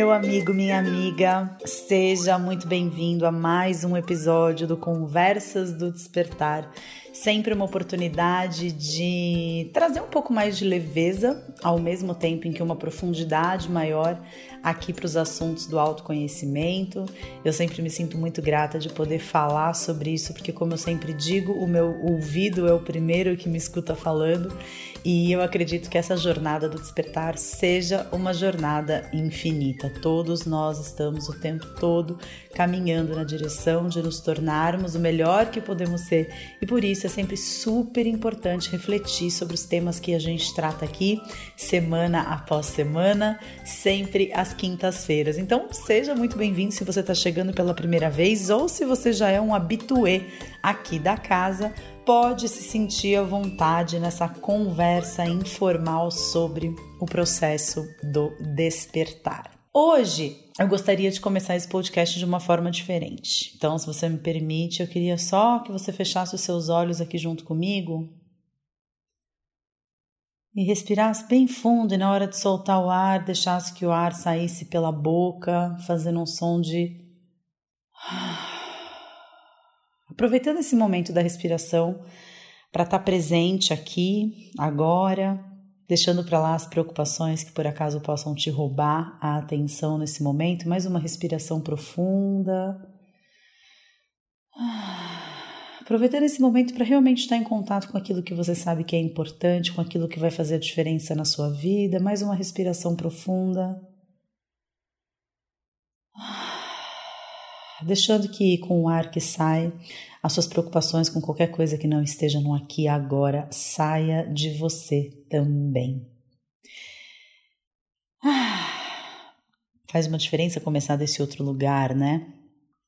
meu amigo, minha amiga, seja muito bem-vindo a mais um episódio do Conversas do Despertar. Sempre uma oportunidade de trazer um pouco mais de leveza, ao mesmo tempo em que uma profundidade maior aqui para os assuntos do autoconhecimento. Eu sempre me sinto muito grata de poder falar sobre isso, porque, como eu sempre digo, o meu ouvido é o primeiro que me escuta falando e eu acredito que essa jornada do despertar seja uma jornada infinita. Todos nós estamos o tempo todo caminhando na direção de nos tornarmos o melhor que podemos ser. E por isso é sempre super importante refletir sobre os temas que a gente trata aqui, semana após semana, sempre às quintas-feiras. Então, seja muito bem-vindo se você está chegando pela primeira vez ou se você já é um habituê aqui da casa pode se sentir à vontade nessa conversa informal sobre o processo do despertar. Hoje eu gostaria de começar esse podcast de uma forma diferente. Então, se você me permite, eu queria só que você fechasse os seus olhos aqui junto comigo e respirasse bem fundo e na hora de soltar o ar, deixasse que o ar saísse pela boca, fazendo um som de Aproveitando esse momento da respiração para estar tá presente aqui, agora, deixando para lá as preocupações que por acaso possam te roubar a atenção nesse momento, mais uma respiração profunda. Aproveitando esse momento para realmente estar em contato com aquilo que você sabe que é importante, com aquilo que vai fazer a diferença na sua vida, mais uma respiração profunda. deixando que com o ar que sai, as suas preocupações com qualquer coisa que não esteja no aqui agora saia de você também. Ah, faz uma diferença começar desse outro lugar, né?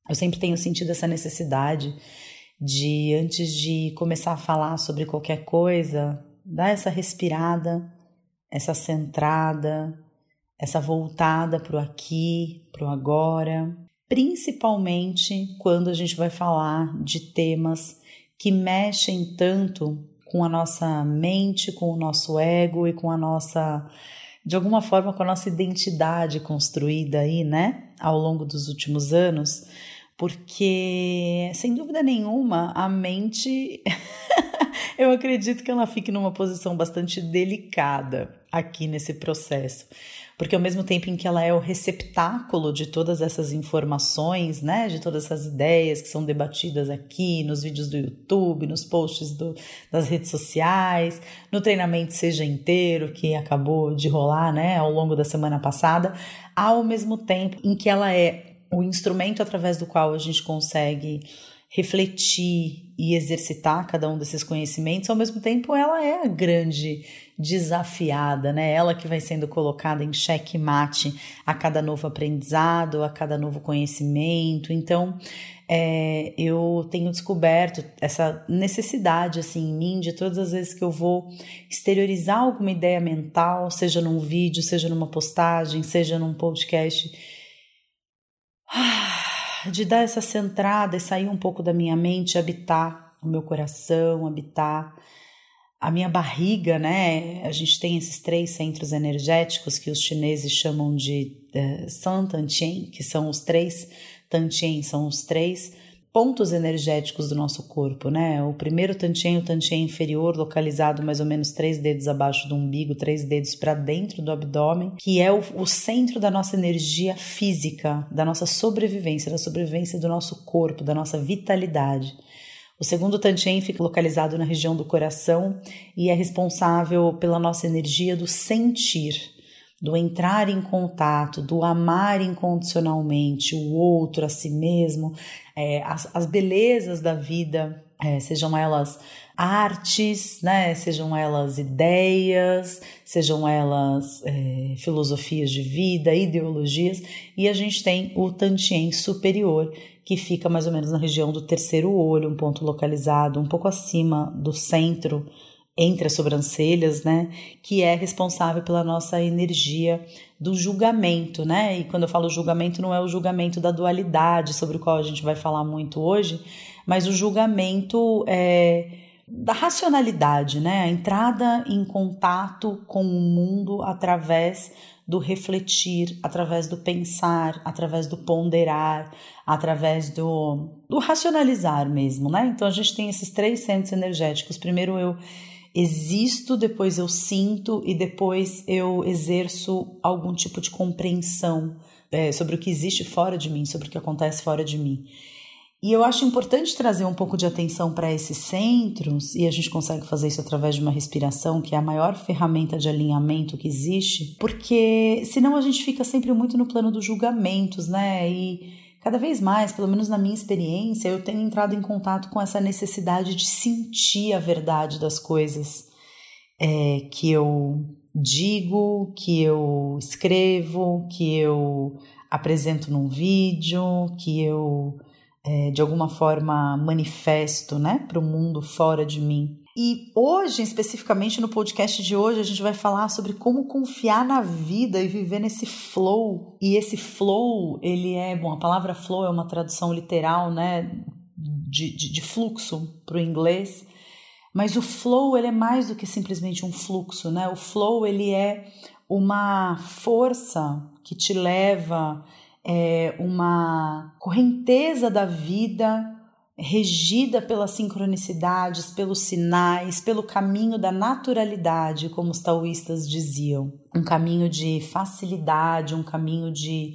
Eu sempre tenho sentido essa necessidade de, antes de começar a falar sobre qualquer coisa, dar essa respirada, essa centrada, essa voltada para o aqui, para o agora, principalmente quando a gente vai falar de temas que mexem tanto com a nossa mente, com o nosso ego e com a nossa, de alguma forma, com a nossa identidade construída aí, né, ao longo dos últimos anos, porque, sem dúvida nenhuma, a mente, eu acredito que ela fique numa posição bastante delicada aqui nesse processo porque ao mesmo tempo em que ela é o receptáculo de todas essas informações, né, de todas essas ideias que são debatidas aqui nos vídeos do YouTube, nos posts do, das redes sociais, no treinamento Seja Inteiro que acabou de rolar, né, ao longo da semana passada, ao mesmo tempo em que ela é o instrumento através do qual a gente consegue refletir e exercitar cada um desses conhecimentos, ao mesmo tempo ela é a grande desafiada, né? Ela que vai sendo colocada em xeque-mate a cada novo aprendizado, a cada novo conhecimento. Então, é, eu tenho descoberto essa necessidade assim em mim de todas as vezes que eu vou exteriorizar alguma ideia mental, seja num vídeo, seja numa postagem, seja num podcast. Ah, de dar essa centrada e sair um pouco da minha mente, habitar o meu coração, habitar a minha barriga, né? A gente tem esses três centros energéticos que os chineses chamam de uh, San Tantien, que são os três Tantien, são os três pontos energéticos do nosso corpo, né? O primeiro tantien, o tantien inferior, localizado mais ou menos três dedos abaixo do umbigo, três dedos para dentro do abdômen, que é o, o, centro da nossa energia física, da nossa sobrevivência, da sobrevivência do nosso corpo, da nossa vitalidade. O segundo tantien fica localizado na região do coração e é responsável pela nossa energia do sentir do entrar em contato, do amar incondicionalmente o outro, a si mesmo, é, as, as, belezas da vida, é, sejam elas artes, né, sejam elas ideias, sejam elas é, filosofias de vida, ideologias, e a gente tem o Tantien superior, que fica mais ou menos na região do terceiro olho, um ponto localizado um pouco acima do centro entre as sobrancelhas, né, que é responsável pela nossa energia do julgamento, né? E quando eu falo julgamento, não é o julgamento da dualidade, sobre o qual a gente vai falar muito hoje, mas o julgamento é, da racionalidade, né? A entrada em contato com o mundo através do refletir, através do pensar, através do ponderar, através do, do racionalizar mesmo, né? Então a gente tem esses três centros energéticos. Primeiro eu existo, depois eu sinto e depois eu exerço algum tipo de compreensão é, sobre o que existe fora de mim, sobre o que acontece fora de mim. E eu acho importante trazer um pouco de atenção para esses centros, e a gente consegue fazer isso através de uma respiração, que é a maior ferramenta de alinhamento que existe, porque senão a gente fica sempre muito no plano dos julgamentos, né? E cada vez mais, pelo menos na minha experiência, eu tenho entrado em contato com essa necessidade de sentir a verdade das coisas é, que eu digo, que eu escrevo, que eu apresento num vídeo, que eu é, de alguma forma manifesto né, para o mundo fora de mim. E hoje, especificamente no podcast de hoje, a gente vai falar sobre como confiar na vida e viver nesse flow. E esse flow, ele é, bom, a palavra flow é uma tradução literal, né, de, de, de fluxo para o inglês. Mas o flow, ele é mais do que simplesmente um fluxo, né? O flow, ele é uma força que te leva é, uma correnteza da vida regida pelas sincronicidades, pelos sinais, pelo caminho da naturalidade, como os taoístas diziam. Um caminho de facilidade, um caminho de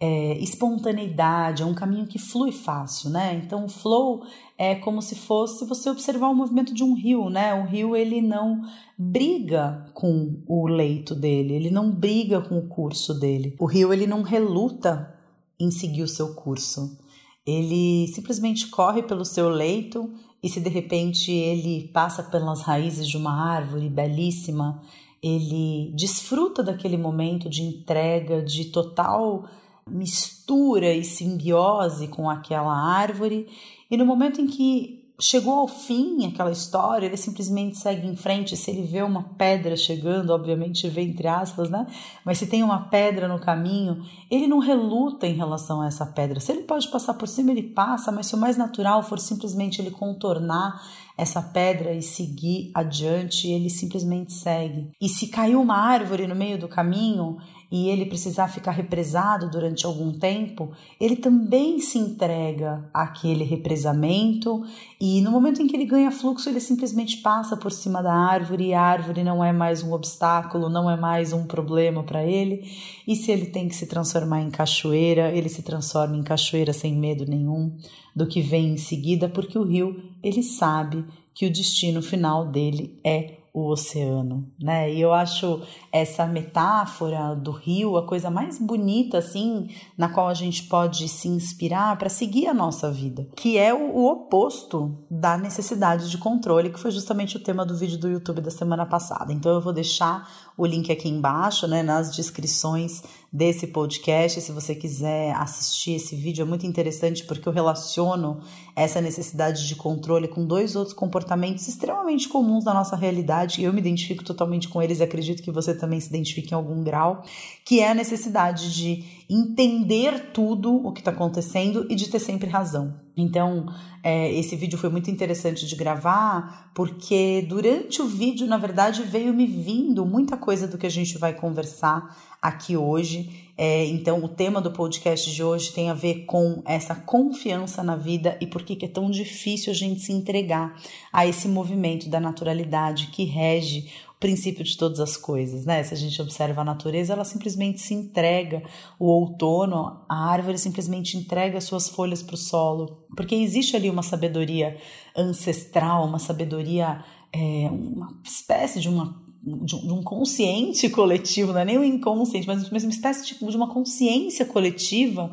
é, espontaneidade, é um caminho que flui fácil, né? Então, o flow é como se fosse você observar o movimento de um rio, né? O rio ele não briga com o leito dele, ele não briga com o curso dele. O rio ele não reluta em seguir o seu curso. Ele simplesmente corre pelo seu leito e se de repente ele passa pelas raízes de uma árvore belíssima, ele desfruta daquele momento de entrega, de total mistura e simbiose com aquela árvore, e no momento em que chegou ao fim aquela história, ele simplesmente segue em frente. Se ele vê uma pedra chegando, obviamente vê entre aspas, né? Mas se tem uma pedra no caminho, ele não reluta em relação a essa pedra. Se ele pode passar por cima, ele passa, mas se o mais natural for simplesmente ele contornar essa pedra e seguir adiante, ele simplesmente segue. E se caiu uma árvore no meio do caminho, e ele precisar ficar represado durante algum tempo, ele também se entrega àquele represamento e no momento em que ele ganha fluxo, ele simplesmente passa por cima da árvore e a árvore não é mais um obstáculo, não é mais um problema para ele. E se ele tem que se transformar em cachoeira, ele se transforma em cachoeira sem medo nenhum do que vem em seguida, porque o rio, ele sabe que o destino final dele é o oceano, né? E eu acho essa metáfora do rio a coisa mais bonita, assim, na qual a gente pode se inspirar para seguir a nossa vida, que é o, o, oposto da necessidade de controle, que foi justamente o tema do vídeo do YouTube da semana passada. Então eu vou deixar o link aqui embaixo, né, nas descrições desse podcast. Se você quiser assistir esse vídeo, é muito interessante porque eu relaciono essa necessidade de controle com dois outros comportamentos extremamente comuns da nossa realidade. Eu me identifico totalmente com eles e acredito que você também se identifique em algum grau, que é a necessidade de entender tudo o que está acontecendo e de ter sempre razão. Então, é, esse vídeo foi muito interessante de gravar, porque durante o vídeo, na verdade, veio me vindo muita coisa do que a gente vai conversar aqui hoje. É, então, o tema do podcast de hoje tem a ver com essa confiança na vida e por que é tão difícil a gente se entregar a esse movimento da naturalidade que rege princípio de todas as coisas, né? Se a gente observa a natureza, ela simplesmente se entrega. O outono, a árvore simplesmente entrega suas folhas para o solo, porque existe ali uma sabedoria ancestral, uma sabedoria, é, uma espécie de uma de um consciente coletivo, não é nem o inconsciente, mas uma espécie de, de uma consciência coletiva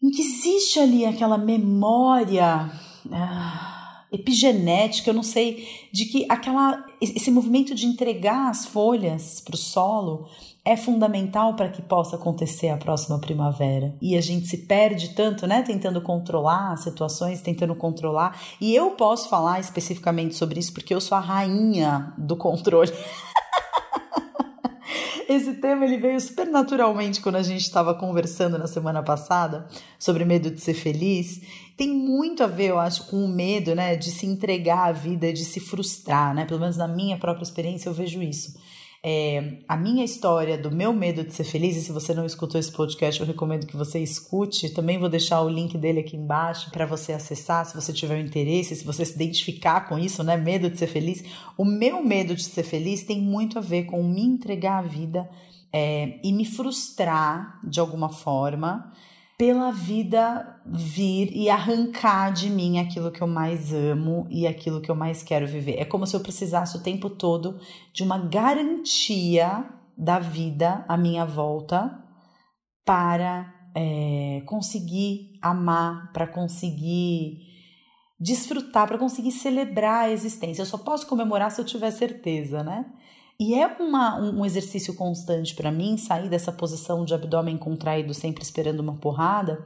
em que existe ali aquela memória. Ah, epigenética, eu não sei, de que aquela esse movimento de entregar as folhas para o solo é fundamental para que possa acontecer a próxima primavera. E a gente se perde tanto, né, tentando controlar as situações, tentando controlar. E eu posso falar especificamente sobre isso porque eu sou a rainha do controle. Esse tema ele veio super naturalmente quando a gente estava conversando na semana passada sobre medo de ser feliz. Tem muito a ver, eu acho, com o medo, né, de se entregar à vida, de se frustrar, né? Pelo menos na minha própria experiência eu vejo isso. É, a minha história do meu medo de ser feliz, e se você não escutou esse podcast, eu recomendo que você escute. Também vou deixar o link dele aqui embaixo para você acessar, se você tiver interesse, se você se identificar com isso, né? Medo de ser feliz. O meu medo de ser feliz tem muito a ver com me entregar à vida é, e me frustrar de alguma forma pela vida vir e arrancar de mim aquilo que eu mais amo e aquilo que eu mais quero viver. É como se eu precisasse o tempo todo de uma garantia da vida à minha volta para é, conseguir amar, para conseguir desfrutar, para conseguir celebrar a existência. Eu só posso comemorar se eu tiver certeza, né? E é uma, um exercício constante para mim sair dessa posição de abdômen contraído, sempre esperando uma porrada,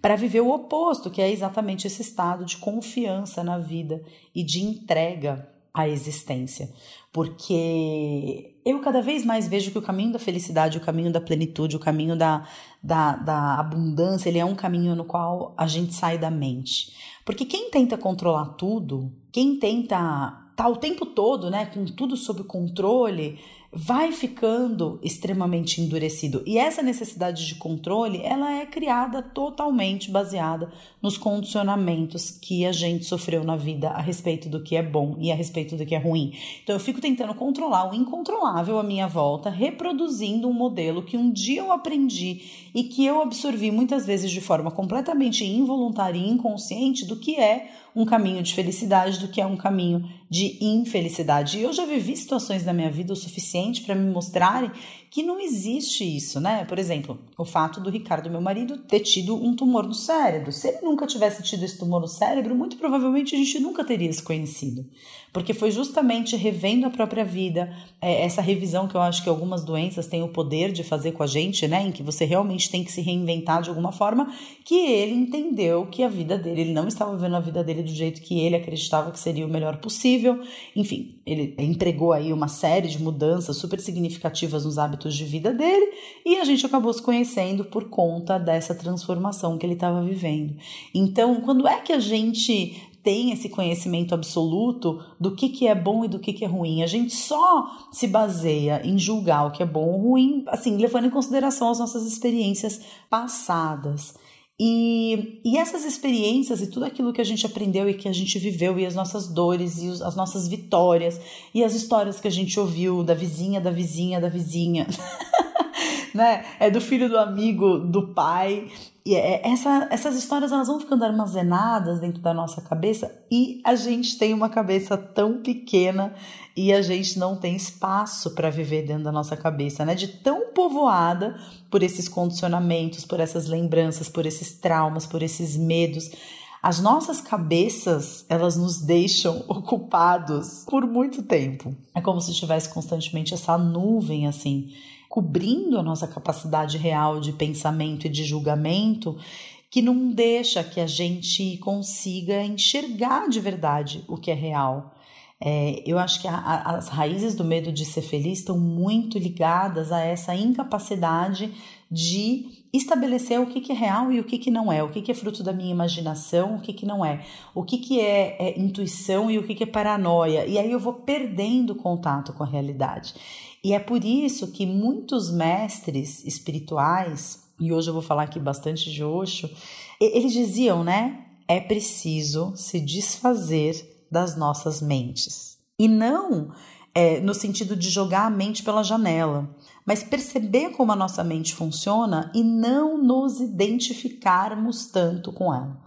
para viver o oposto, que é exatamente esse estado de confiança na vida e de entrega à existência. Porque eu cada vez mais vejo que o caminho da felicidade, o caminho da plenitude, o caminho da, da, da abundância, ele é um caminho no qual a gente sai da mente. Porque quem tenta controlar tudo, quem tenta tá o tempo todo, né, com tudo sob controle, vai ficando extremamente endurecido. E essa necessidade de controle, ela é criada totalmente baseada nos condicionamentos que a gente sofreu na vida a respeito do que é bom e a respeito do que é ruim. Então eu fico tentando controlar o incontrolável à minha volta, reproduzindo um modelo que um dia eu aprendi e que eu absorvi muitas vezes de forma completamente involuntária e inconsciente do que é um caminho de felicidade do que é um caminho de infelicidade. E eu já vivi situações na minha vida o suficiente para me mostrarem que não existe isso, né? Por exemplo, o fato do Ricardo, meu marido, ter tido um tumor no cérebro. Se ele nunca tivesse tido esse tumor no cérebro, muito provavelmente a gente nunca teria se conhecido. Porque foi justamente revendo a própria vida, é, essa revisão que eu acho que algumas doenças têm o poder de fazer com a gente, né? Em que você realmente tem que se reinventar de alguma forma, que ele entendeu que a vida dele, ele não estava vivendo a vida dele do jeito que ele acreditava que seria o melhor possível. Enfim, ele empregou aí uma série de mudanças super significativas nos hábitos hábitos de vida dele e a gente acabou se conhecendo por conta dessa transformação que ele estava vivendo. Então, quando é que a gente tem esse conhecimento absoluto do que, que é bom e do que, que é ruim. A gente só se baseia em julgar o que é bom ou ruim, assim, levando em consideração as nossas experiências passadas. E, e essas experiências e tudo aquilo que a gente aprendeu e que a gente viveu, e as nossas dores, e os, as nossas vitórias, e as histórias que a gente ouviu da vizinha, da vizinha, da vizinha, né? É do filho do amigo, do pai. E é, essa, essas histórias elas vão ficando armazenadas dentro da nossa cabeça e a gente tem uma cabeça tão pequena e a gente não tem espaço para viver dentro da nossa cabeça, né? De tão povoada por esses condicionamentos, por essas lembranças, por esses traumas, por esses medos. As nossas cabeças, elas nos deixam ocupados por muito tempo. É como se tivesse constantemente essa nuvem assim, cobrindo a nossa capacidade real de pensamento e de julgamento, que não deixa que a gente consiga enxergar de verdade o que é real. É, eu acho que a, a, as raízes do medo de ser feliz estão muito ligadas a essa incapacidade de estabelecer o que, que é real e o que, que não é, o que, que é fruto da minha imaginação, o que, que não é, o que, que é, é intuição e o que, que é paranoia. E aí eu vou perdendo contato com a realidade. E é por isso que muitos mestres espirituais, e hoje eu vou falar aqui bastante de Osho, eles diziam, né? É preciso se desfazer das nossas mentes. E não é, no sentido de jogar a mente pela janela, mas perceber como a nossa mente funciona e não nos identificarmos tanto com ela.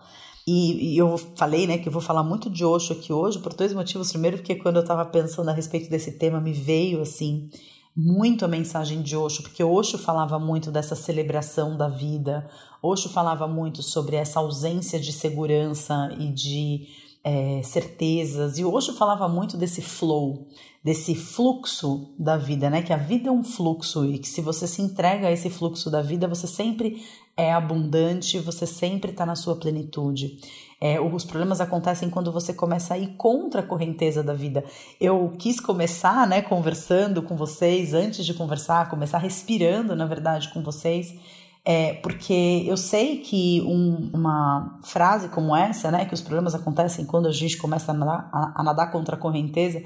E, e, eu falei, né, que eu vou falar muito de Osho aqui hoje por dois motivos. Primeiro, porque quando eu estava pensando a respeito desse tema, me veio assim muito a mensagem de Osho, porque Osho falava muito dessa celebração da vida. Osho falava muito sobre essa ausência de segurança e de é, certezas. E Osho falava muito desse flow, desse fluxo da vida, né? Que a vida é um fluxo e que se você se entrega a esse fluxo da vida, você sempre é abundante, você sempre está na sua plenitude. É, os problemas acontecem quando você começa a ir contra a correnteza da vida. Eu quis começar, né, conversando com vocês, antes de conversar, começar respirando, na verdade, com vocês, é, porque eu sei que um, uma frase como essa, né, que os problemas acontecem quando a gente começa a nadar, a, a nadar contra a correnteza,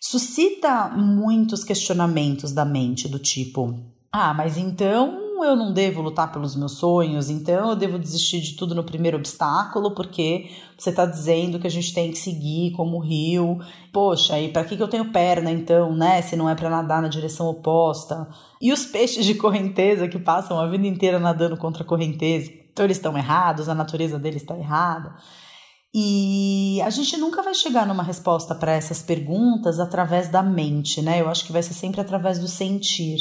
suscita muitos questionamentos da mente, do tipo: ah, mas então eu não devo lutar pelos meus sonhos, então eu devo desistir de tudo no primeiro obstáculo, porque você está dizendo que a gente tem que seguir como rio. Poxa, e para que, que eu tenho perna então, né? Se não é para nadar na direção oposta. E os peixes de correnteza que passam a vida inteira nadando contra a correnteza. Então eles estão errados, a natureza deles está errada. E a gente nunca vai chegar numa resposta para essas perguntas através da mente, né? Eu acho que vai ser sempre através do sentir.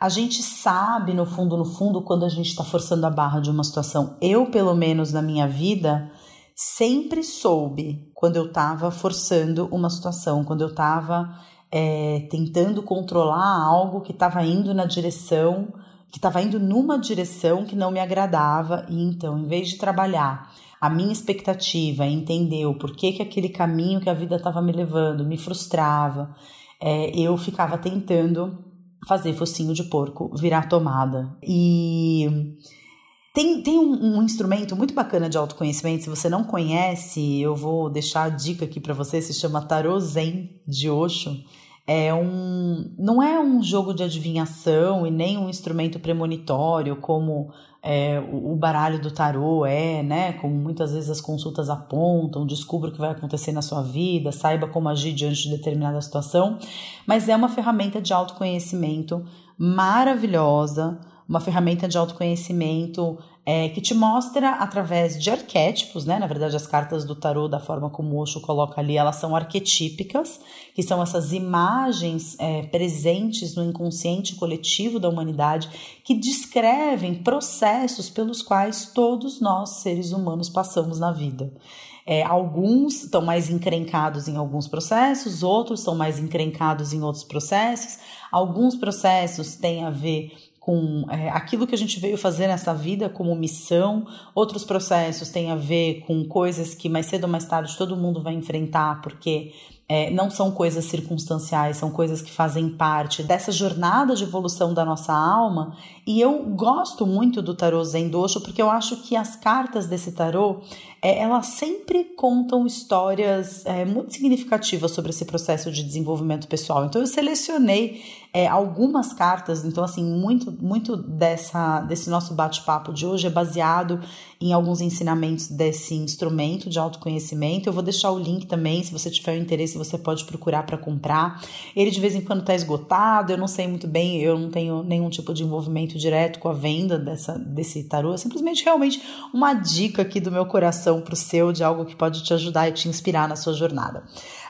A gente sabe, no fundo, no fundo, quando a gente está forçando a barra de uma situação. Eu, pelo menos na minha vida, sempre soube quando eu estava forçando uma situação, quando eu estava é, tentando controlar algo que estava indo na direção, que estava indo numa direção que não me agradava, e então, em vez de trabalhar a minha expectativa, entender o porquê que aquele caminho que a vida estava me levando me frustrava, é, eu ficava tentando fazer focinho de porco virar tomada. E tem, tem um, um, instrumento muito bacana de autoconhecimento. Se você não conhece, eu vou deixar a dica aqui para você. Se chama Tarot Zen de Osho. É um, não é um jogo de adivinhação e nem um instrumento premonitório como é, o, baralho do tarô é, né? Como muitas vezes as consultas apontam, descubra o que vai acontecer na sua vida, saiba como agir diante de determinada situação, mas é uma ferramenta de autoconhecimento maravilhosa, uma ferramenta de autoconhecimento é, que te mostra através de arquétipos, né? Na verdade, as cartas do tarô, da forma como o Osho coloca ali, elas são arquetípicas, que são essas imagens é, presentes no inconsciente coletivo da humanidade que descrevem processos pelos quais todos nós, seres humanos, passamos na vida. É, alguns estão mais encrencados em alguns processos, outros estão mais encrencados em outros processos. Alguns processos têm a ver com é, aquilo que a gente veio fazer nessa vida como missão, outros processos têm a ver com coisas que mais cedo ou mais tarde todo mundo vai enfrentar, porque é, não são coisas circunstanciais, são coisas que fazem parte dessa jornada de evolução da nossa alma. E eu gosto muito do tarô Zen Dosho porque eu acho que as cartas desse tarô é, elas sempre contam histórias é, muito significativas sobre esse processo de desenvolvimento pessoal. Então eu selecionei é, algumas cartas, então assim muito muito dessa desse nosso bate-papo de hoje é baseado em alguns ensinamentos desse instrumento de autoconhecimento. Eu vou deixar o link também, se você tiver interesse, você pode procurar para comprar. Ele de vez em quando está esgotado, eu não sei muito bem, eu não tenho nenhum tipo de envolvimento direto com a venda dessa desse tarô, é simplesmente realmente uma dica aqui do meu coração para o seu de algo que pode te ajudar e te inspirar na sua jornada.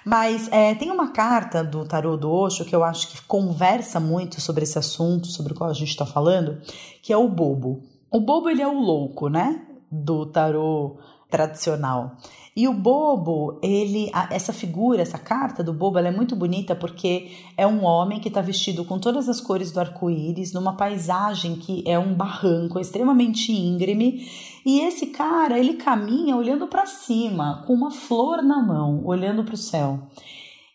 Mas é, tem uma carta do tarô do Osho que eu acho que conversa muito sobre esse assunto, sobre o qual a gente está falando, que é o bobo. O bobo ele é o louco, né? Do tarô tradicional. E o bobo, ele, essa figura, essa carta do bobo, ela é muito bonita porque é um homem que está vestido com todas as cores do arco-íris, numa paisagem que é um barranco extremamente íngreme. E esse cara, ele caminha olhando para cima, com uma flor na mão, olhando para o céu.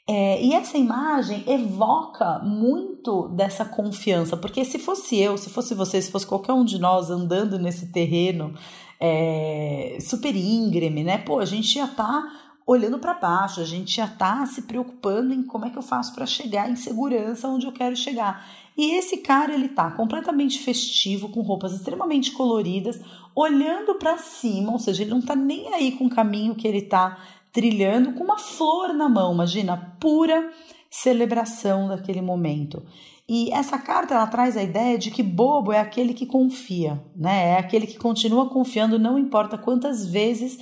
É, e essa imagem evoca muito dessa confiança, porque se fosse eu, se fosse você, se fosse qualquer um de nós andando nesse terreno é, super íngreme, né? Pô, a gente já tá olhando para baixo, a gente já tá se preocupando em como é que eu faço para chegar em segurança onde eu quero chegar. E esse cara, ele tá completamente festivo, com roupas extremamente coloridas, olhando para cima, ou seja, ele não tá nem aí com o caminho que ele tá trilhando, com uma flor na mão, imagina, pura celebração daquele momento. E essa carta ela traz a ideia de que bobo é aquele que confia, né? É aquele que continua confiando, não importa quantas vezes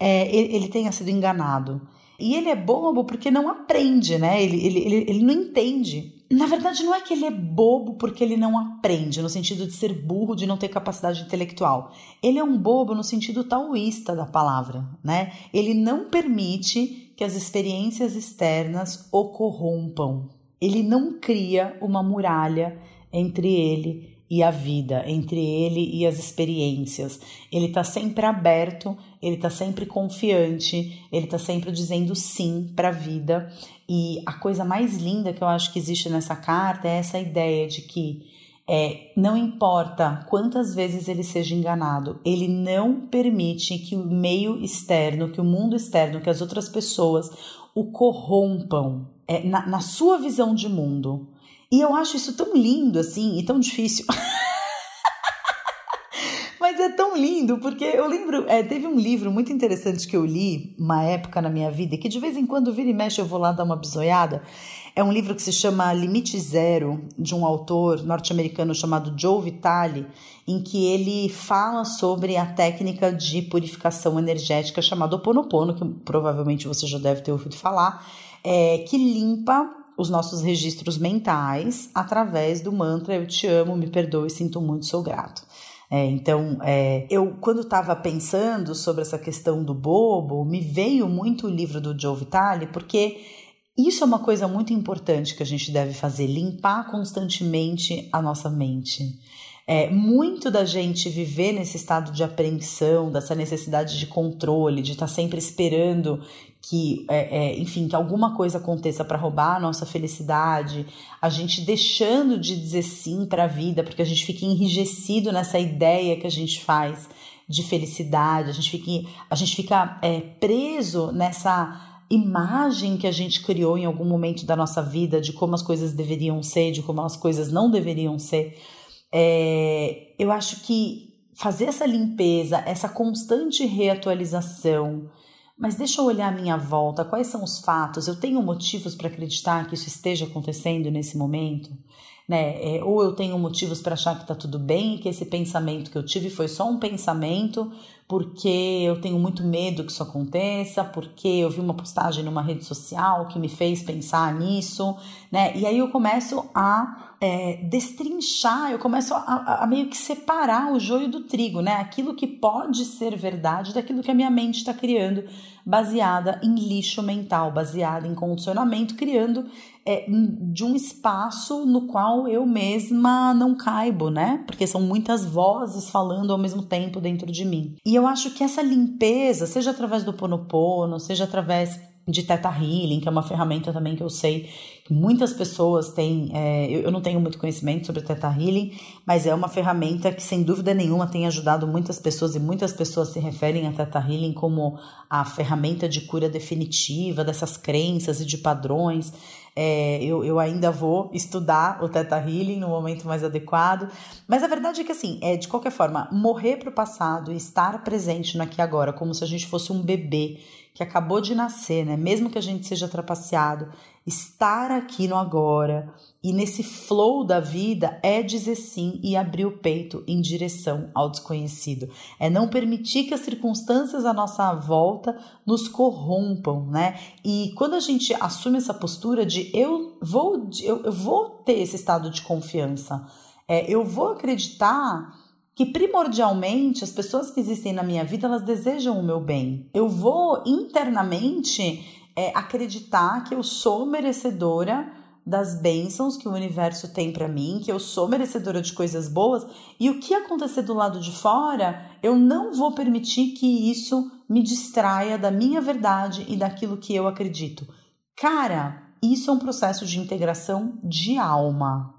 é, ele, tenha sido enganado. E ele é bobo porque não aprende, né? Ele, ele, ele, ele não entende. Na verdade, não é que ele é bobo porque ele não aprende, no sentido de ser burro, de não ter capacidade intelectual. Ele é um bobo no sentido taoísta da palavra, né? Ele não permite que as experiências externas o corrompam, ele não cria uma muralha entre ele e a vida, entre ele e as experiências. Ele está sempre aberto, ele está sempre confiante, ele está sempre dizendo sim para a vida. E a coisa mais linda que eu acho que existe nessa carta é essa ideia de que é, não importa quantas vezes ele seja enganado, ele não permite que o meio externo, que o mundo externo, que as outras pessoas o corrompam é, na, na sua visão de mundo. E eu acho isso tão lindo assim e tão difícil. Mas é tão lindo, porque eu lembro, é, teve um livro muito interessante que eu li uma época na minha vida, que de vez em quando vira e mexe eu vou lá dar uma bisoiada. É um livro que se chama Limite Zero, de um autor norte-americano chamado Joe Vitale, em que ele fala sobre a técnica de purificação energética chamada Oponopono, que provavelmente você já deve ter ouvido falar, é, que limpa os nossos registros mentais através do mantra Eu te amo, me perdoe, sinto muito, sou grato. É, então, é, eu quando estava pensando sobre essa questão do bobo, me veio muito o livro do Joe Vitale, porque isso é uma coisa muito importante que a gente deve fazer, limpar constantemente a nossa mente. É, muito da gente viver nesse estado de apreensão, dessa necessidade de controle, de estar tá sempre esperando que, é, é, enfim, que alguma coisa aconteça para roubar a nossa felicidade, a gente deixando de dizer sim para a vida, porque a gente fica enrijecido nessa ideia que a gente faz de felicidade, a gente fica, a gente fica é, preso nessa imagem que a gente criou em algum momento da nossa vida de como as coisas deveriam ser, de como as coisas não deveriam ser. É, eu acho que fazer essa limpeza, essa constante reatualização, mas deixa eu olhar a minha volta, quais são os fatos? Eu tenho motivos para acreditar que isso esteja acontecendo nesse momento? Né? É, ou eu tenho motivos para achar que está tudo bem que esse pensamento que eu tive foi só um pensamento porque eu tenho muito medo que isso aconteça, porque eu vi uma postagem numa rede social que me fez pensar nisso, né? E aí eu começo a é, destrinchar, eu começo a, a, meio que separar o joio do trigo, né? Aquilo que pode ser verdade daquilo que a minha mente está criando, baseada em lixo mental, baseada em condicionamento, criando é, de um espaço no qual eu mesma não caibo, né? Porque são muitas vozes falando ao mesmo tempo dentro de mim. E eu acho que essa limpeza, seja através do Ponopono, seja através de Theta Healing, que é uma ferramenta também que eu sei que muitas pessoas têm. É, eu, eu, não tenho muito conhecimento sobre Theta Healing, mas é uma ferramenta que, sem dúvida nenhuma, tem ajudado muitas pessoas e muitas pessoas se referem a Theta Healing como a ferramenta de cura definitiva dessas crenças e de padrões. É, eu, eu ainda vou estudar o Theta Healing no momento mais adequado. Mas a verdade é que, assim, é, de qualquer forma, morrer para o passado e estar presente no aqui e agora, como se a gente fosse um bebê que acabou de nascer, né? Mesmo que a gente seja trapaceado, estar aqui no agora e nesse flow da vida é dizer sim e abrir o peito em direção ao desconhecido. É não permitir que as circunstâncias à nossa volta nos corrompam, né? E quando a gente assume essa postura de eu vou, eu, eu vou ter esse estado de confiança, é, eu vou acreditar que primordialmente as pessoas que existem na minha vida elas desejam o meu bem. Eu vou internamente é, acreditar que eu sou merecedora das bênçãos que o universo tem para mim, que eu sou merecedora de coisas boas e o que acontecer do lado de fora, eu não vou permitir que isso me distraia da minha verdade e daquilo que eu acredito. Cara, isso é um processo de integração de alma.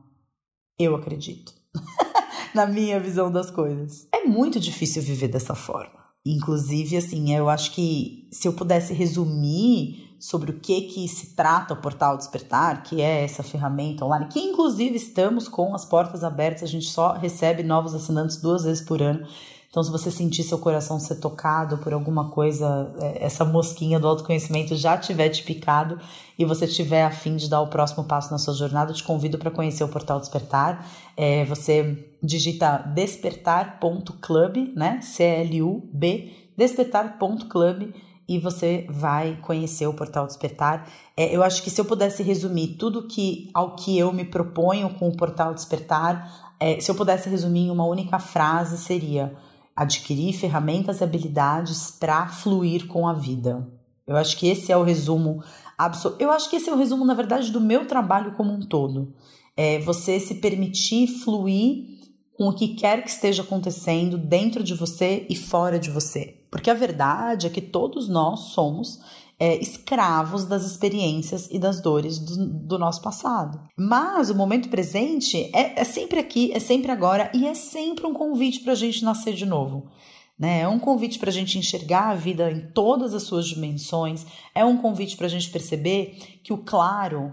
Eu acredito. na minha visão das coisas. É muito difícil viver dessa forma. Inclusive, assim, eu acho que se eu pudesse resumir sobre o que que se trata o Portal Despertar, que é essa ferramenta online, que inclusive estamos com as portas abertas, a gente só recebe novos assinantes duas vezes por ano. Então, se você sentir seu coração ser tocado por alguma coisa, é, essa mosquinha do autoconhecimento já tiver te picado e você tiver a fim de dar o próximo passo na sua jornada, eu te convido para conhecer o Portal Despertar. É, você digita despertar.club, né? C-L-U-B, despertar.club e você vai conhecer o Portal Despertar. É, eu acho que se eu pudesse resumir tudo que ao que eu me proponho com o Portal Despertar, é, se eu pudesse resumir em uma única frase, seria adquirir ferramentas e habilidades para fluir com a vida. Eu acho que esse é o resumo absoluto. Eu acho que esse é o resumo, na verdade, do meu trabalho como um todo. É você se permitir fluir com o que quer que esteja acontecendo dentro de você e fora de você. Porque a verdade é que todos nós somos é, escravos das experiências e das dores do, do nosso passado. Mas o momento presente é, é, sempre aqui, é sempre agora e é sempre um convite para a gente nascer de novo. Né? É um convite para a gente enxergar a vida em todas as suas dimensões, é um convite para a gente perceber que o claro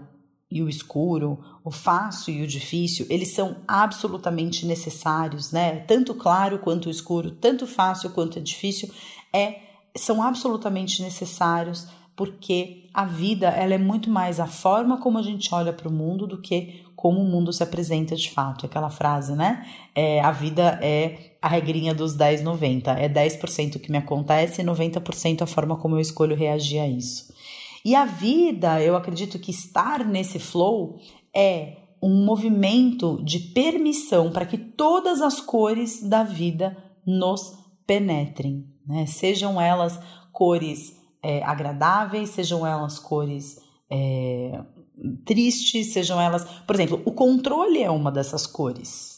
e o escuro, o fácil e o difícil, eles são absolutamente necessários, né? Tanto claro quanto o escuro, tanto fácil quanto difícil, é são absolutamente necessários porque a vida ela é muito mais a forma como a gente olha para o mundo do que como o mundo se apresenta de fato. Aquela frase, né? É, a vida é a regrinha dos 10, 90. É 10% o que me acontece e 90% a forma como eu escolho reagir a isso. E a vida, eu acredito que estar nesse flow é um movimento de permissão para que todas as cores da vida nos penetrem, né? Sejam elas cores é, agradáveis, sejam elas cores é, tristes, sejam elas. Por exemplo, o controle é uma dessas cores.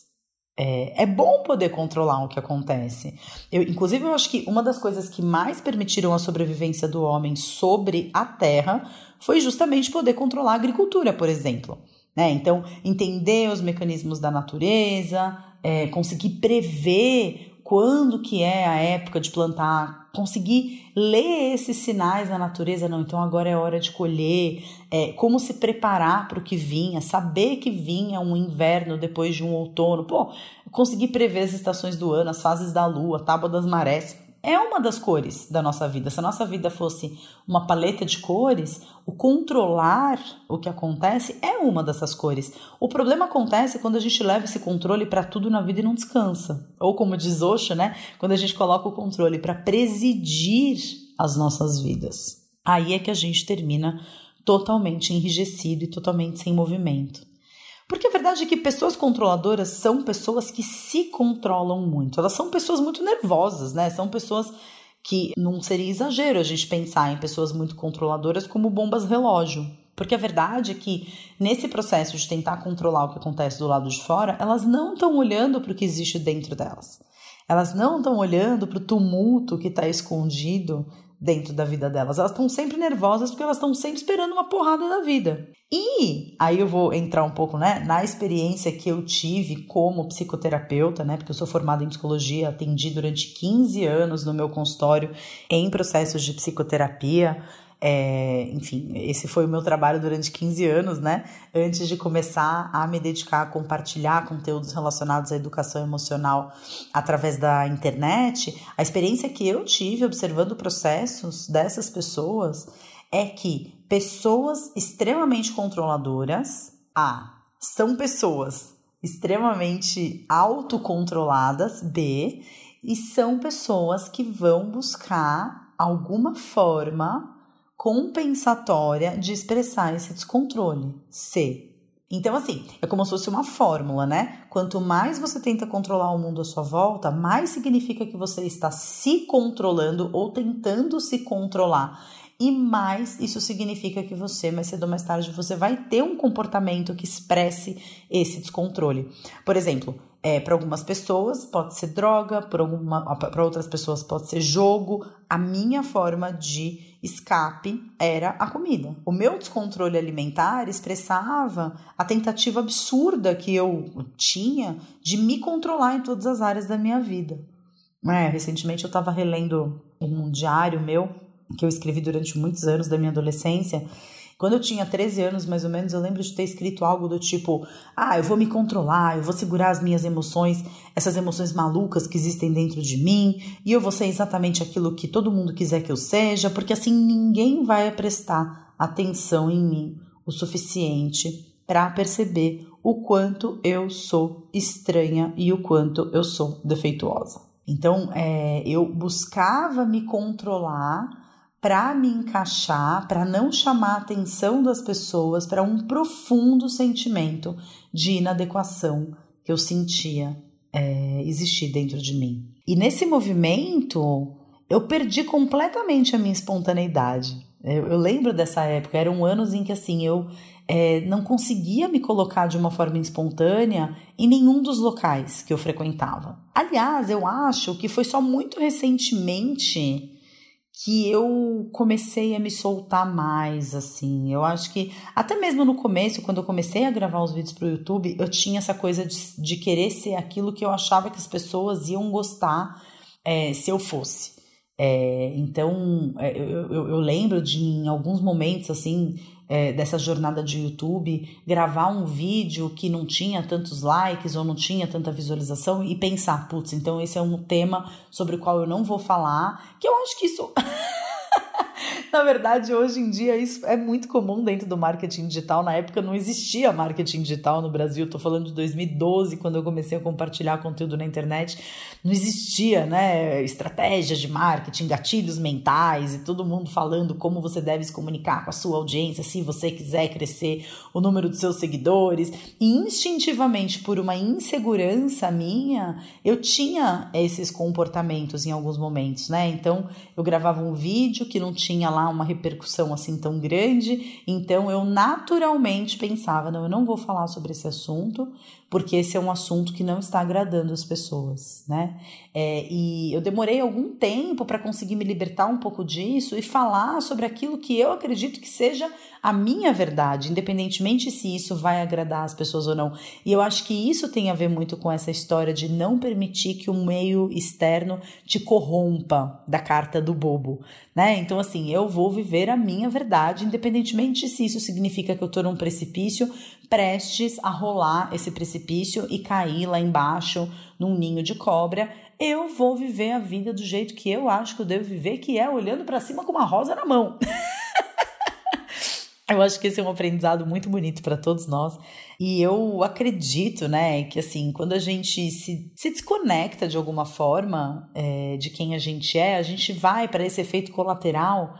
É, é, bom poder controlar o que acontece. Eu, inclusive, eu acho que uma das coisas que mais permitiram a sobrevivência do homem sobre a Terra foi justamente poder controlar a agricultura, por exemplo. Né? Então, entender os mecanismos da natureza, é, conseguir prever quando que é a época de plantar, conseguir ler esses sinais da natureza, não, então agora é hora de colher, é, como se preparar para o que vinha, saber que vinha um inverno depois de um outono, pô, conseguir prever as estações do ano, as fases da lua, a tábua das marés, é uma das cores da nossa vida. Se a nossa vida fosse uma paleta de cores, o controlar o que acontece é uma dessas cores. O problema acontece quando a gente leva esse controle para tudo na vida e não descansa. Ou como diz Osho, né? Quando a gente coloca o controle para presidir as nossas vidas. Aí é que a gente termina totalmente enrijecido e totalmente sem movimento. Porque a verdade é que pessoas controladoras são pessoas que se controlam muito. Elas são pessoas muito nervosas, né? São pessoas que não seria exagero a gente pensar em pessoas muito controladoras como bombas relógio. Porque a verdade é que nesse processo de tentar controlar o que acontece do lado de fora, elas não estão olhando para o que existe dentro delas. Elas não estão olhando para o tumulto que está escondido dentro da vida delas. Elas estão sempre nervosas porque elas estão sempre esperando uma porrada da vida. E aí eu vou entrar um pouco, né, na experiência que eu tive como psicoterapeuta, né, porque eu sou formada em psicologia, atendi durante 15 anos no meu consultório em processos de psicoterapia. É, enfim, esse foi o meu trabalho durante 15 anos, né? Antes de começar a me dedicar a compartilhar conteúdos relacionados à educação emocional através da internet, a experiência que eu tive observando processos dessas pessoas é que pessoas extremamente controladoras, A, são pessoas extremamente autocontroladas, B, e são pessoas que vão buscar alguma forma compensatória de expressar esse descontrole. C. Então, assim, é como se fosse uma fórmula, né? Quanto mais você tenta controlar o mundo à sua volta, mais significa que você está se controlando ou tentando se controlar. E mais isso significa que você, mais cedo ou mais tarde, você vai ter um comportamento que expresse esse descontrole. Por exemplo, é, para algumas pessoas pode ser droga, para outras pessoas pode ser jogo. A minha forma de escape era a comida. O meu descontrole alimentar expressava a tentativa absurda que eu tinha de me controlar em todas as áreas da minha vida. É, recentemente eu estava relendo um diário meu que eu escrevi durante muitos anos da minha adolescência quando eu tinha 13 anos, mais ou menos, eu lembro de ter escrito algo do tipo: ah, eu vou me controlar, eu vou segurar as minhas emoções, essas emoções malucas que existem dentro de mim, e eu vou ser exatamente aquilo que todo mundo quiser que eu seja, porque assim ninguém vai prestar atenção em mim o suficiente para perceber o quanto eu sou estranha e o quanto eu sou defeituosa. Então, é, eu buscava me controlar para me encaixar, para não chamar a atenção das pessoas para um profundo sentimento de inadequação que eu sentia é, existir dentro de mim. E nesse movimento, eu perdi completamente a minha espontaneidade. Eu, eu lembro dessa época, eram anos em que assim eu é, não conseguia me colocar de uma forma espontânea em nenhum dos locais que eu frequentava. Aliás, eu acho que foi só muito recentemente que eu comecei a me soltar mais, assim. Eu acho que até mesmo no começo, quando eu comecei a gravar os vídeos para o YouTube, eu tinha essa coisa de, de, querer ser aquilo que eu achava que as pessoas iam gostar é, se eu fosse. É, então, é, eu, eu, eu, lembro de em alguns momentos, assim, é, dessa jornada de YouTube, gravar um vídeo que não tinha tantos likes ou não tinha tanta visualização e pensar, putz, então esse é um tema sobre o qual eu não vou falar, que eu acho que isso. Na verdade, hoje em dia isso é muito comum dentro do marketing digital. Na época não existia marketing digital no Brasil. Estou falando de 2012, quando eu comecei a compartilhar conteúdo na internet. Não existia, né, estratégias de marketing, gatilhos mentais e todo mundo falando como você deve se comunicar com a sua audiência se você quiser crescer o número dos seus seguidores. E instintivamente, por uma insegurança minha, eu tinha esses comportamentos em alguns momentos, né? Então, eu gravava um vídeo que não tinha lá lá uma repercussão assim tão grande, então eu naturalmente pensava, não, eu não vou falar sobre esse assunto, porque esse é um assunto que não está agradando as pessoas, né? É, e eu demorei algum tempo para conseguir me libertar um pouco disso e falar sobre aquilo que eu acredito que seja a minha verdade, independentemente se isso vai agradar as pessoas ou não. E eu acho que isso tem a ver muito com essa história de não permitir que o meio externo te corrompa da carta do bobo, né? Então, assim, eu vou viver a minha verdade, independentemente se isso significa que eu estou num precipício prestes a rolar esse precipício e cair lá embaixo num ninho de cobra, eu vou viver a vida do jeito que eu acho que eu devo viver, que é olhando para cima com uma rosa na mão. eu acho que esse é um aprendizado muito bonito para todos nós. E eu acredito, né, que assim, quando a gente se, se desconecta de alguma forma é, de quem a gente é, a gente vai para esse efeito colateral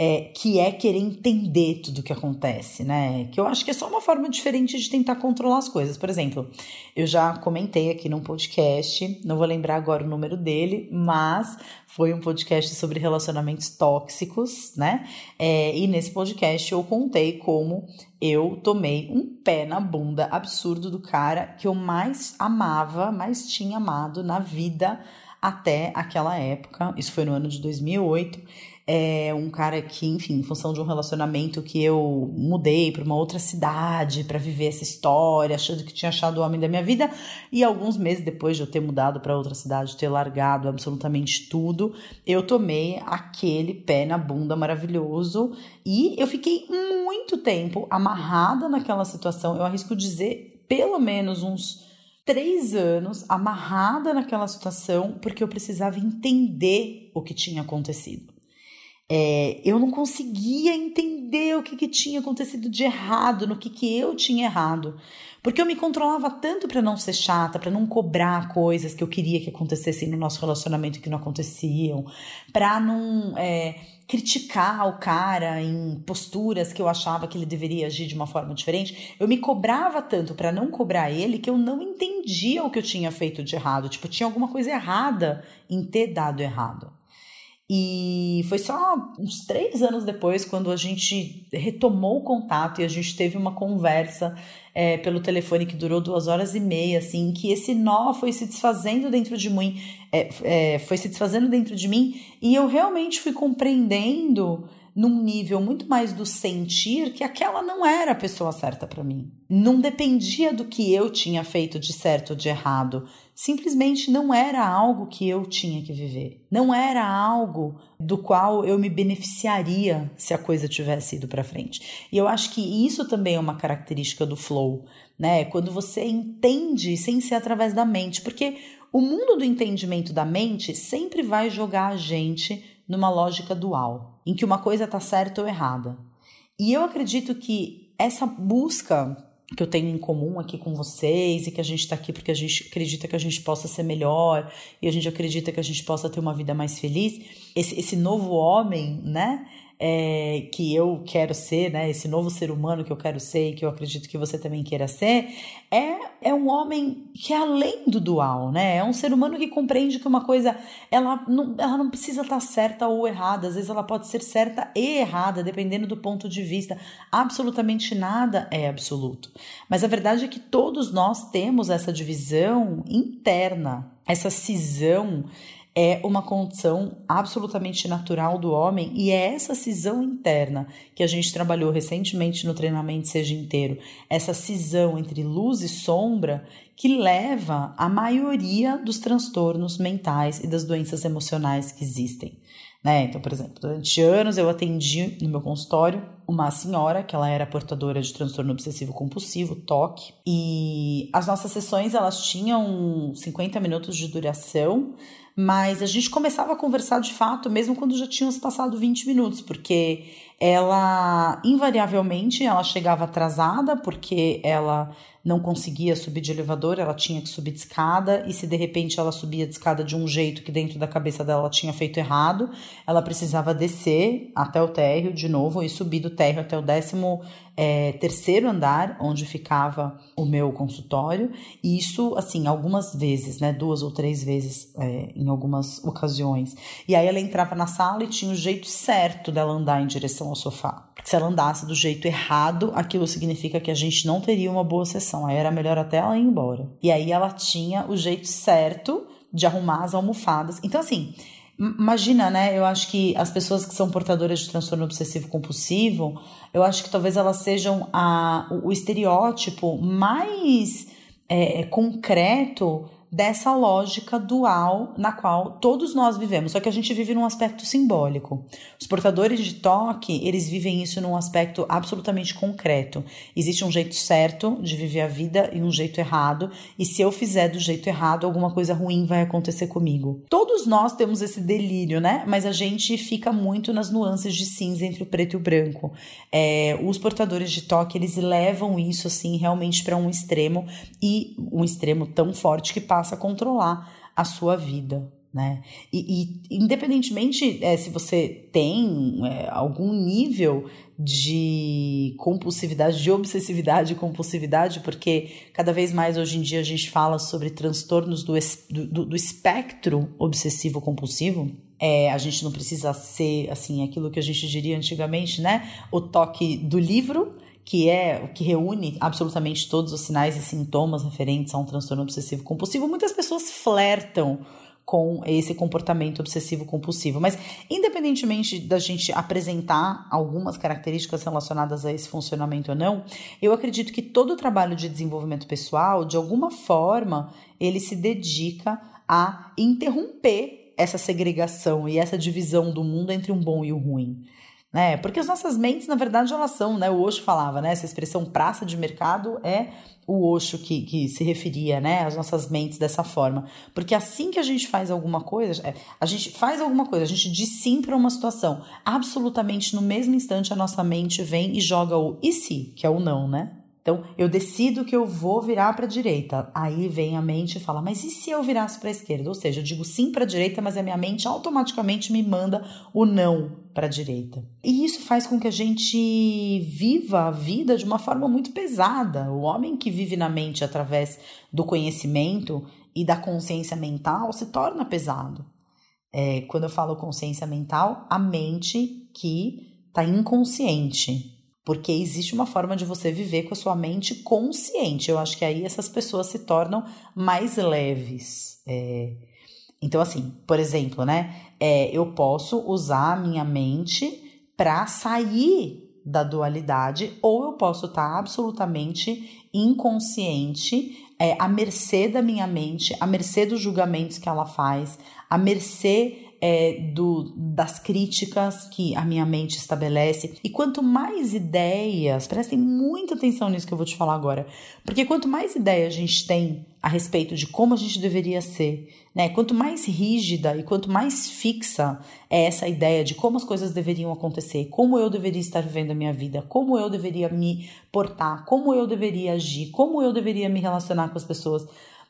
é, que é querer entender tudo o que acontece, né? Que eu acho que é só uma forma diferente de tentar controlar as coisas. Por exemplo, eu já comentei aqui num podcast, não vou lembrar agora o número dele, mas foi um podcast sobre relacionamentos tóxicos, né? É, e nesse podcast eu contei como eu tomei um pé na bunda absurdo do cara que eu mais amava, mais tinha amado na vida até aquela época. Isso foi no ano de 2008 é um cara que, enfim, em função de um relacionamento que eu mudei para uma outra cidade para viver essa história, achando que tinha achado o homem da minha vida, e alguns meses depois de eu ter mudado para outra cidade, ter largado absolutamente tudo, eu tomei aquele pé na bunda maravilhoso e eu fiquei muito tempo amarrada naquela situação. Eu arrisco dizer pelo menos uns três anos amarrada naquela situação porque eu precisava entender o que tinha acontecido. É, eu não conseguia entender o que, que, tinha acontecido de errado, no que, que eu tinha errado. Porque eu me controlava tanto para não ser chata, para não cobrar coisas que eu queria que acontecessem no nosso relacionamento que não aconteciam, para não é, criticar o cara em posturas que eu achava que ele deveria agir de uma forma diferente. Eu me cobrava tanto para não cobrar ele que eu não entendia o que eu tinha feito de errado. Tipo, tinha alguma coisa errada em ter dado errado. E foi só uns três anos depois, quando a gente retomou o contato e a gente teve uma conversa é, pelo telefone que durou duas horas e meia, assim, que esse nó foi se desfazendo dentro de mim, é, é, foi se desfazendo dentro de mim, e eu realmente fui compreendendo num nível muito mais do sentir que aquela não era a pessoa certa para mim. Não dependia do que eu tinha feito de certo ou de errado. Simplesmente não era algo que eu tinha que viver. Não era algo do qual eu me beneficiaria se a coisa tivesse ido para frente. E eu acho que isso também é uma característica do flow, né? Quando você entende sem ser através da mente, porque o mundo do entendimento da mente sempre vai jogar a gente numa lógica dual, em que uma coisa está certa ou errada. E eu acredito que essa busca que eu tenho em comum aqui com vocês e que a gente está aqui porque a gente acredita que a gente possa ser melhor e a gente acredita que a gente possa ter uma vida mais feliz, esse, esse novo homem, né? É, que eu quero ser, né? Esse novo ser humano que eu quero ser e que eu acredito que você também queira ser, é, é um homem que é além do dual, né? É um ser humano que compreende que uma coisa ela não, ela não precisa estar certa ou errada, às vezes ela pode ser certa e errada, dependendo do ponto de vista. Absolutamente nada é absoluto. Mas a verdade é que todos nós temos essa divisão interna, essa cisão é uma condição absolutamente natural do homem e é essa cisão interna que a gente trabalhou recentemente no treinamento Seja Inteiro, essa cisão entre luz e sombra que leva à maioria dos transtornos mentais e das doenças emocionais que existem. Né? Então, por exemplo, durante anos eu atendi no meu consultório uma senhora que ela era portadora de transtorno obsessivo compulsivo, TOC, e as nossas sessões elas tinham 50 minutos de duração, mas a gente começava a conversar de fato, mesmo quando já tínhamos passado 20 minutos, porque ela invariavelmente ela chegava atrasada porque ela não conseguia subir de elevador, ela tinha que subir de escada, e se de repente ela subia de escada de um jeito que dentro da cabeça dela ela tinha feito errado, ela precisava descer até o térreo de novo e subir do térreo até o décimo é, terceiro andar, onde ficava o meu consultório, e isso, assim, algumas vezes, né, duas ou três vezes é, em algumas ocasiões. E aí ela entrava na sala e tinha o jeito certo dela andar em direção ao sofá. Se ela andasse do jeito errado, aquilo significa que a gente não teria uma boa sessão, aí era melhor até ela ir embora. E aí ela tinha o jeito certo de arrumar as almofadas. Então, assim, Imagina, né? Eu acho que as pessoas que são portadoras de transtorno obsessivo compulsivo, eu acho que talvez elas sejam a, o, o estereótipo mais é, concreto dessa lógica dual na qual todos nós vivemos, só que a gente vive num aspecto simbólico. Os portadores de toque, eles vivem isso num aspecto absolutamente concreto. Existe um jeito certo de viver a vida e um jeito errado, e se eu fizer do jeito errado, alguma coisa ruim vai acontecer comigo. Todos nós temos esse delírio, né? Mas a gente fica muito nas nuances de cinza entre o preto e o branco. É, os portadores de toque, eles levam isso assim realmente para um extremo e um extremo tão forte que passa passa a controlar a sua vida. Né? E, e independentemente é, se você tem é, algum nível de compulsividade, de obsessividade e compulsividade, porque cada vez mais hoje em dia a gente fala sobre transtornos do, do, do espectro obsessivo-compulsivo. É, a gente não precisa ser assim aquilo que a gente diria antigamente, né? O toque do livro que é o que reúne absolutamente todos os sinais e sintomas referentes a um transtorno obsessivo compulsivo, muitas pessoas flertam com esse comportamento obsessivo compulsivo. Mas, independentemente da gente apresentar algumas características relacionadas a esse funcionamento ou não, eu acredito que todo o trabalho de desenvolvimento pessoal, de alguma forma, ele se dedica a interromper essa segregação e essa divisão do mundo entre um bom e o um ruim né? Porque as nossas mentes, na verdade, elas são, né? O Osho falava, né? Essa expressão praça de mercado é o Osho que, que se referia, né? As nossas mentes dessa forma. Porque assim que a gente faz alguma coisa, é, a gente faz alguma coisa, a gente diz sim para uma situação, absolutamente no mesmo instante a nossa mente vem e joga o e se, que é o não, né? Então, eu decido que eu vou virar para a direita. Aí vem a mente e fala: "Mas e se eu virasse para a esquerda?" Ou seja, eu digo sim para a direita, mas a minha mente automaticamente me manda o não para a direita. E isso faz com que a gente viva a vida de uma forma muito pesada. O homem que vive na mente através do conhecimento e da consciência mental se torna pesado. É, quando eu falo consciência mental, a mente que está inconsciente, porque existe uma forma de você viver com a sua mente consciente. Eu acho que aí essas pessoas se tornam mais leves. É... Então, assim, por exemplo, né? É, eu posso usar a minha mente para sair da dualidade, ou eu posso estar tá absolutamente inconsciente, é, à mercê da minha mente, à mercê dos julgamentos que ela faz, à mercê é, do, das críticas que a minha mente estabelece. E quanto mais ideias, prestem muita atenção nisso que eu vou te falar agora, porque quanto mais ideias a gente tem a respeito de como a gente deveria ser, né? Quanto mais rígida e quanto mais fixa é essa ideia de como as coisas deveriam acontecer, como eu deveria estar vivendo a minha vida, como eu deveria me portar, como eu deveria agir, como eu deveria me relacionar com as pessoas,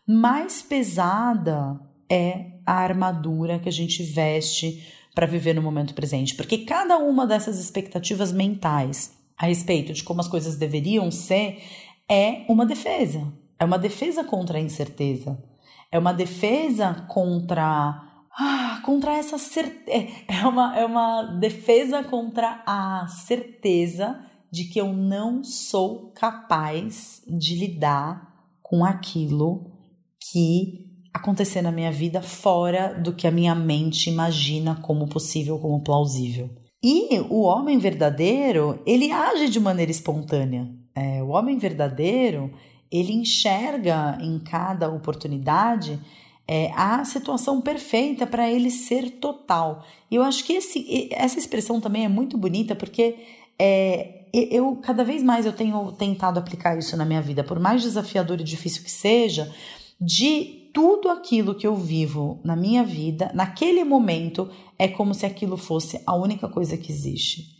mais pesada é a armadura que a gente veste para viver no momento presente, porque cada uma dessas expectativas mentais a respeito de como as coisas deveriam ser é uma defesa. É uma defesa contra a incerteza. É uma defesa contra ah, contra essa certeza. É, é uma, é uma defesa contra a certeza de que eu não sou capaz de lidar com aquilo que acontecer na minha vida fora do que a minha mente imagina como possível, como plausível. E o homem verdadeiro, ele age de maneira espontânea. É, o homem verdadeiro, ele enxerga em cada oportunidade é, a situação perfeita para ele ser total. E eu acho que esse, essa expressão também é muito bonita porque é, eu cada vez mais eu tenho tentado aplicar isso na minha vida, por mais desafiador e difícil que seja, de tudo aquilo que eu vivo na minha vida, naquele momento, é como se aquilo fosse a única coisa que existe.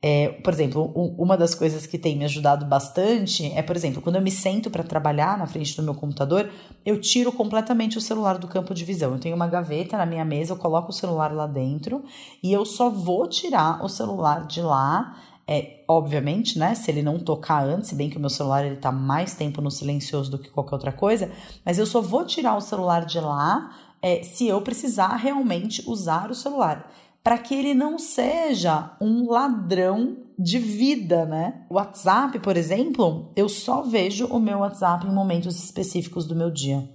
É, por exemplo, uma das coisas que tem me ajudado bastante é, por exemplo, quando eu me sento para trabalhar na frente do meu computador, eu tiro completamente o celular do campo de visão. Eu tenho uma gaveta na minha mesa, eu coloco o celular lá dentro e eu só vou tirar o celular de lá. É, obviamente, né? Se ele não tocar antes, bem que o meu celular ele tá mais tempo no silencioso do que qualquer outra coisa, mas eu só vou tirar o celular de lá é, se eu precisar realmente usar o celular para que ele não seja um ladrão de vida, né? O WhatsApp, por exemplo, eu só vejo o meu WhatsApp em momentos específicos do meu dia.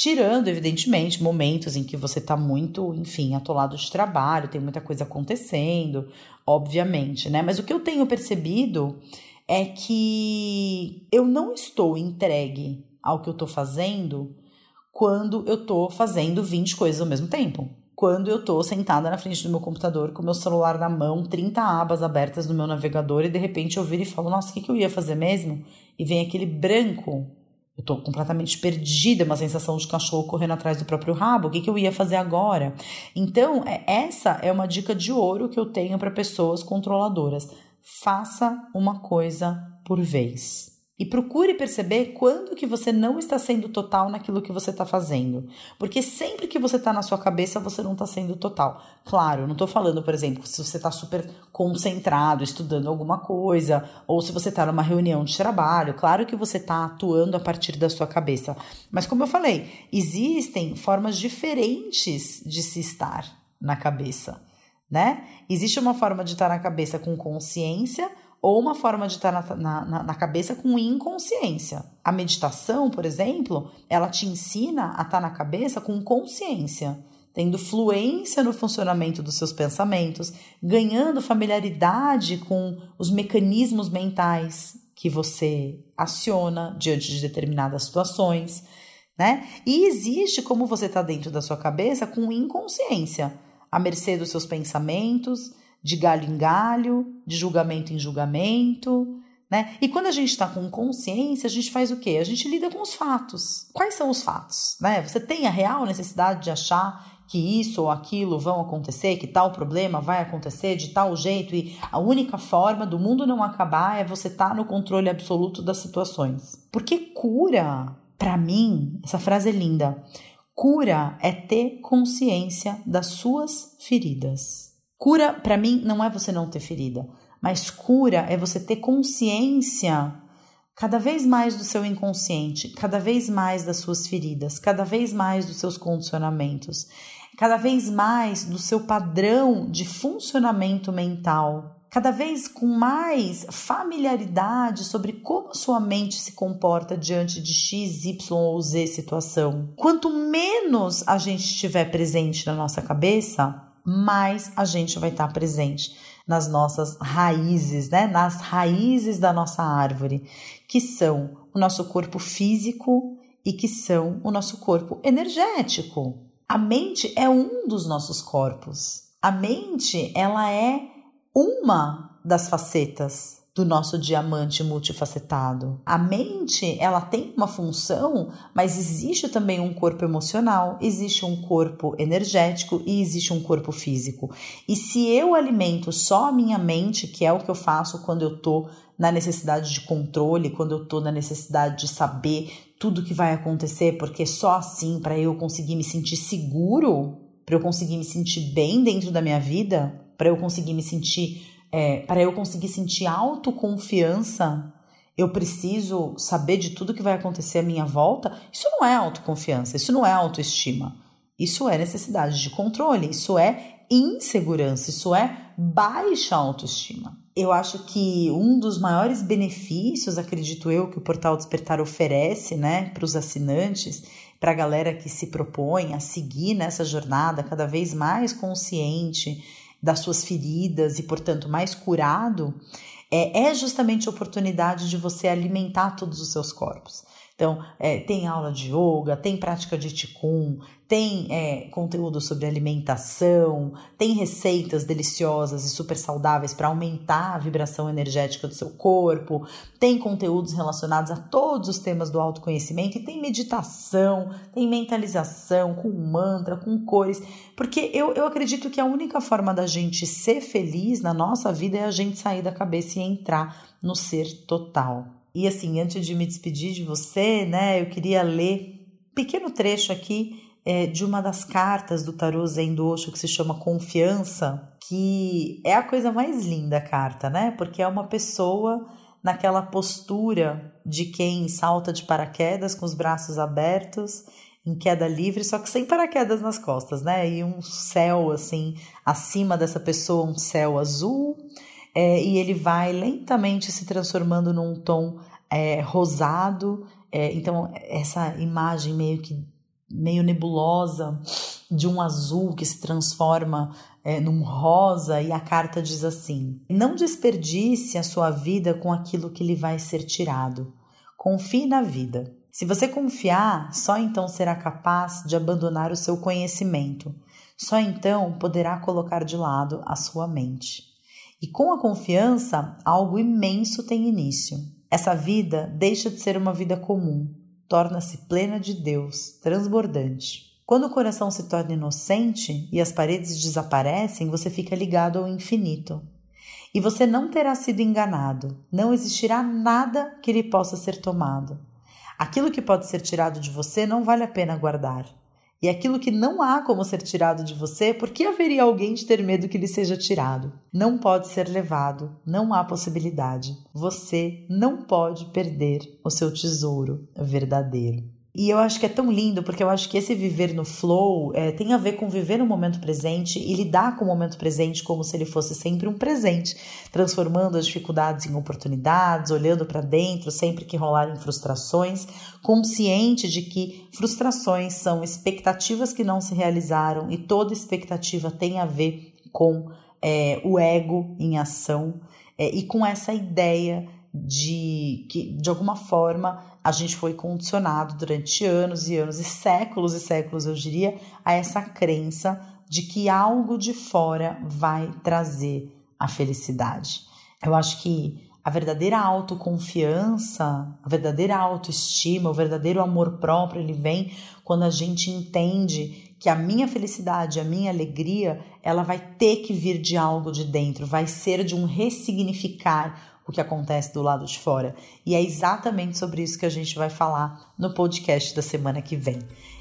Tirando, evidentemente, momentos em que você está muito, enfim, atolado de trabalho, tem muita coisa acontecendo, obviamente, né? Mas o que eu tenho percebido é que eu não estou entregue ao que eu estou fazendo quando eu estou fazendo 20 coisas ao mesmo tempo quando eu tô sentada na frente do meu computador com meu celular na mão, 30 abas abertas no meu navegador e de repente eu viro e falo, nossa, o que, que eu ia fazer mesmo? E vem aquele branco. Eu tô completamente perdida, uma sensação de cachorro correndo atrás do próprio rabo. O que, que eu ia fazer agora? Então, é, essa é uma dica de ouro que eu tenho para pessoas controladoras. Faça uma coisa por vez. E procure perceber quando que você não está sendo total naquilo que você está fazendo. Porque sempre que você está na sua cabeça, você não está sendo total. Claro, não estou falando, por exemplo, se você está super concentrado, estudando alguma coisa, ou se você está numa reunião de trabalho, claro que você está atuando a partir da sua cabeça. Mas como eu falei, existem formas diferentes de se estar na cabeça, né? Existe uma forma de estar na cabeça com consciência ou uma forma de estar na, na, na, cabeça com inconsciência. A meditação, por exemplo, ela te ensina a estar na cabeça com consciência, tendo fluência no funcionamento dos seus pensamentos, ganhando familiaridade com os mecanismos mentais que você aciona diante de determinadas situações, né? E existe como você está dentro da sua cabeça com inconsciência, à mercê dos seus pensamentos, de galho em galho, de julgamento em julgamento, né? E quando a gente está com consciência, a gente faz o quê? A gente lida com os fatos. Quais são os fatos? Né? Você tem a real necessidade de achar que isso ou aquilo vão acontecer, que tal problema vai acontecer de tal jeito e a única forma do mundo não acabar é você estar tá no controle absoluto das situações. Porque cura, para mim, essa frase é linda. Cura é ter consciência das suas feridas. Cura, para mim, não é você não ter ferida, mas cura é você ter consciência cada vez mais do seu inconsciente, cada vez mais das suas feridas, cada vez mais dos seus condicionamentos, cada vez mais do seu padrão de funcionamento mental, cada vez com mais familiaridade sobre como sua mente se comporta diante de X, Y ou Z situação. Quanto menos a gente estiver presente na nossa cabeça, mais a gente vai estar presente nas nossas raízes, né? Nas raízes da nossa árvore, que são o nosso corpo físico e que são o nosso corpo energético. A mente é um dos nossos corpos. A mente, ela é uma das facetas do nosso diamante multifacetado. A mente, ela tem uma função, mas existe também um corpo emocional, existe um corpo energético e existe um corpo físico. E se eu alimento só a minha mente, que é o que eu faço quando eu tô na necessidade de controle, quando eu tô na necessidade de saber tudo que vai acontecer, porque só assim para eu conseguir me sentir seguro, para eu conseguir me sentir bem dentro da minha vida, para eu conseguir me sentir, é, para eu conseguir sentir autoconfiança, eu preciso saber de tudo que vai acontecer à minha volta. Isso não é autoconfiança, isso não é autoestima. Isso é necessidade de controle, isso é insegurança, isso é baixa autoestima. Eu acho que um dos maiores benefícios, acredito eu, que o Portal Despertar oferece né, para os assinantes, para a galera que se propõe a seguir nessa jornada cada vez mais consciente das suas feridas e, portanto, mais curado, é, é justamente a oportunidade de você alimentar todos os seus corpos. Então, é, tem aula de yoga, tem prática de ticum, tem é, conteúdo sobre alimentação, tem receitas deliciosas e super saudáveis para aumentar a vibração energética do seu corpo, tem conteúdos relacionados a todos os temas do autoconhecimento e tem meditação, tem mentalização com mantra, com cores, porque eu, eu acredito que a única forma da gente ser feliz na nossa vida é a gente sair da cabeça e entrar no ser total. E assim, antes de me despedir de você, né, eu queria ler um pequeno trecho aqui é, de uma das cartas do tarô Zen do Osho que se chama Confiança, que é a coisa mais linda a carta, né? Porque é uma pessoa naquela postura de quem salta de paraquedas com os braços abertos em queda livre, só que sem paraquedas nas costas, né? E um céu assim acima dessa pessoa, um céu azul, é, e ele vai lentamente se transformando num tom é, rosado. É, então, essa imagem meio que meio nebulosa de um azul que se transforma é, num rosa, e a carta diz assim: Não desperdice a sua vida com aquilo que lhe vai ser tirado. Confie na vida. Se você confiar, só então será capaz de abandonar o seu conhecimento. Só então poderá colocar de lado a sua mente. E com a confiança, algo imenso tem início. Essa vida deixa de ser uma vida comum, torna-se plena de Deus, transbordante. Quando o coração se torna inocente e as paredes desaparecem, você fica ligado ao infinito. E você não terá sido enganado, não existirá nada que lhe possa ser tomado. Aquilo que pode ser tirado de você não vale a pena guardar. E aquilo que não há como ser tirado de você, por que haveria alguém de ter medo que lhe seja tirado? Não pode ser levado, não há possibilidade. Você não pode perder o seu tesouro verdadeiro. E eu acho que é tão lindo, porque eu acho que esse viver no flow é, tem a ver com viver no momento presente e lidar com o momento presente como se ele fosse sempre um presente, transformando as dificuldades em oportunidades, olhando para dentro sempre que rolarem frustrações, consciente de que frustrações são expectativas que não se realizaram e toda expectativa tem a ver com é, o ego em ação é, e com essa ideia de que de alguma forma a gente foi condicionado durante anos e anos e séculos e séculos, eu diria, a essa crença de que algo de fora vai trazer a felicidade. Eu acho que a verdadeira autoconfiança, a verdadeira autoestima, o verdadeiro amor próprio, ele vem quando a gente entende que a minha felicidade, a minha alegria, ela vai ter que vir de algo de dentro, vai ser de um ressignificar o que acontece do lado de fora. E é exatamente sobre isso que a gente vai falar no podcast da semana que vem.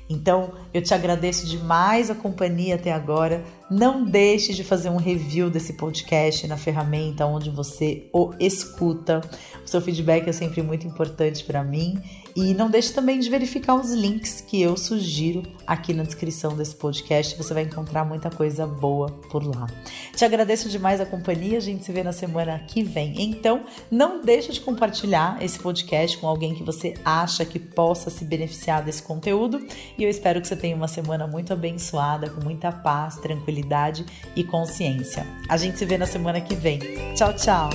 Então, eu te agradeço demais a companhia até agora. Não deixe de fazer um review desse podcast na ferramenta onde você o escuta. O seu feedback é sempre muito importante para mim. E não deixe também de verificar os links que eu sugiro aqui na descrição desse podcast. Você vai encontrar muita coisa boa por lá. Te agradeço demais a companhia. A gente se vê na semana que vem. Então, não deixe de compartilhar esse podcast com alguém que você acha que possa se beneficiar desse conteúdo. E eu espero que você tenha uma semana muito abençoada, com muita paz, tranquilidade e consciência. A gente se vê na semana que vem. Tchau, tchau!